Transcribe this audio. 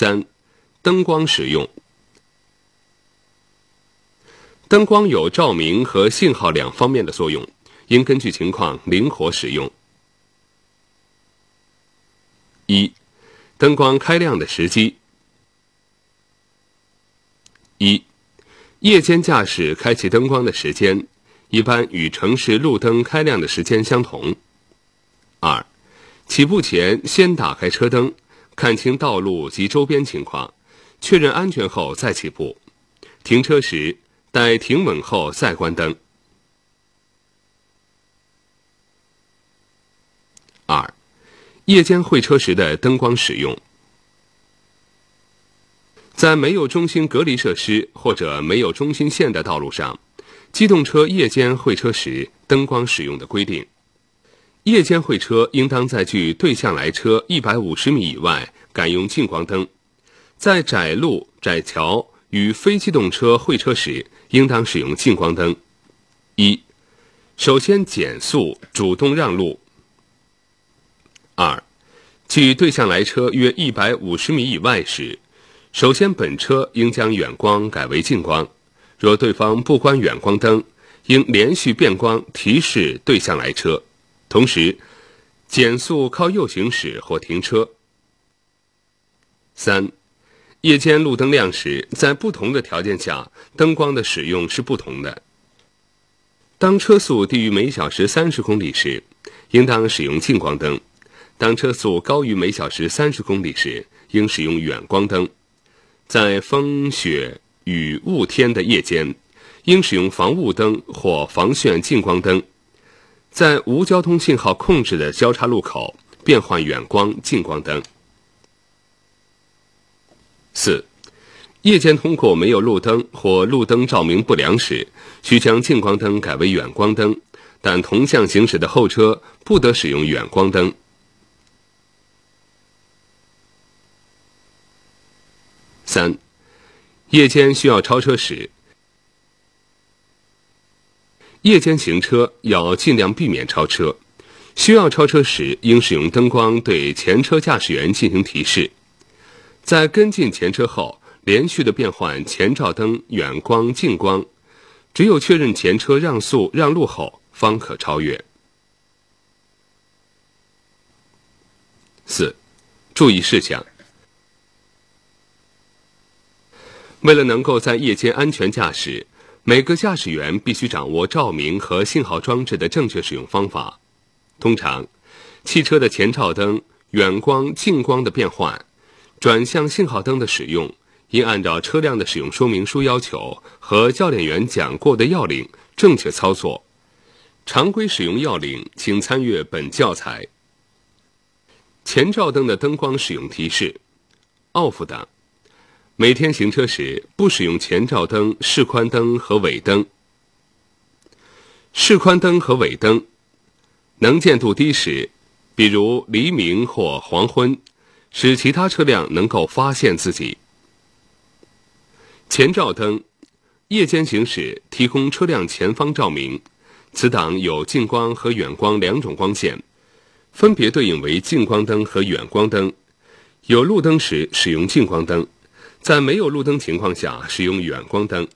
三、灯光使用。灯光有照明和信号两方面的作用，应根据情况灵活使用。一、灯光开亮的时机。一、夜间驾驶开启灯光的时间，一般与城市路灯开亮的时间相同。二、起步前先打开车灯，看清道路及周边情况，确认安全后再起步。停车时。待停稳后再关灯。二、夜间会车时的灯光使用，在没有中心隔离设施或者没有中心线的道路上，机动车夜间会车时灯光使用的规定：夜间会车应当在距对向来车一百五十米以外改用近光灯，在窄路、窄桥。与非机动车会车时，应当使用近光灯。一、首先减速，主动让路。二、距对向来车约一百五十米以外时，首先本车应将远光改为近光。若对方不关远光灯，应连续变光提示对向来车，同时减速靠右行驶或停车。三。夜间路灯亮时，在不同的条件下，灯光的使用是不同的。当车速低于每小时三十公里时，应当使用近光灯；当车速高于每小时三十公里时，应使用远光灯。在风雪雨雾天的夜间，应使用防雾灯或防眩近光灯。在无交通信号控制的交叉路口，变换远光近光灯。四、夜间通过没有路灯或路灯照明不良时，需将近光灯改为远光灯，但同向行驶的后车不得使用远光灯。三、夜间需要超车时，夜间行车要尽量避免超车，需要超车时应使用灯光对前车驾驶员进行提示。在跟进前车后，连续的变换前照灯远光、近光，只有确认前车让速让路后，方可超越。四、注意事项。为了能够在夜间安全驾驶，每个驾驶员必须掌握照明和信号装置的正确使用方法。通常，汽车的前照灯远光、近光的变换。转向信号灯的使用，应按照车辆的使用说明书要求和教练员讲过的要领正确操作。常规使用要领，请参阅本教材。前照灯的灯光使用提示：OFF 档。每天行车时不使用前照灯、示宽灯和尾灯。示宽灯和尾灯，能见度低时，比如黎明或黄昏。使其他车辆能够发现自己。前照灯，夜间行驶提供车辆前方照明，此档有近光和远光两种光线，分别对应为近光灯和远光灯。有路灯时使用近光灯，在没有路灯情况下使用远光灯。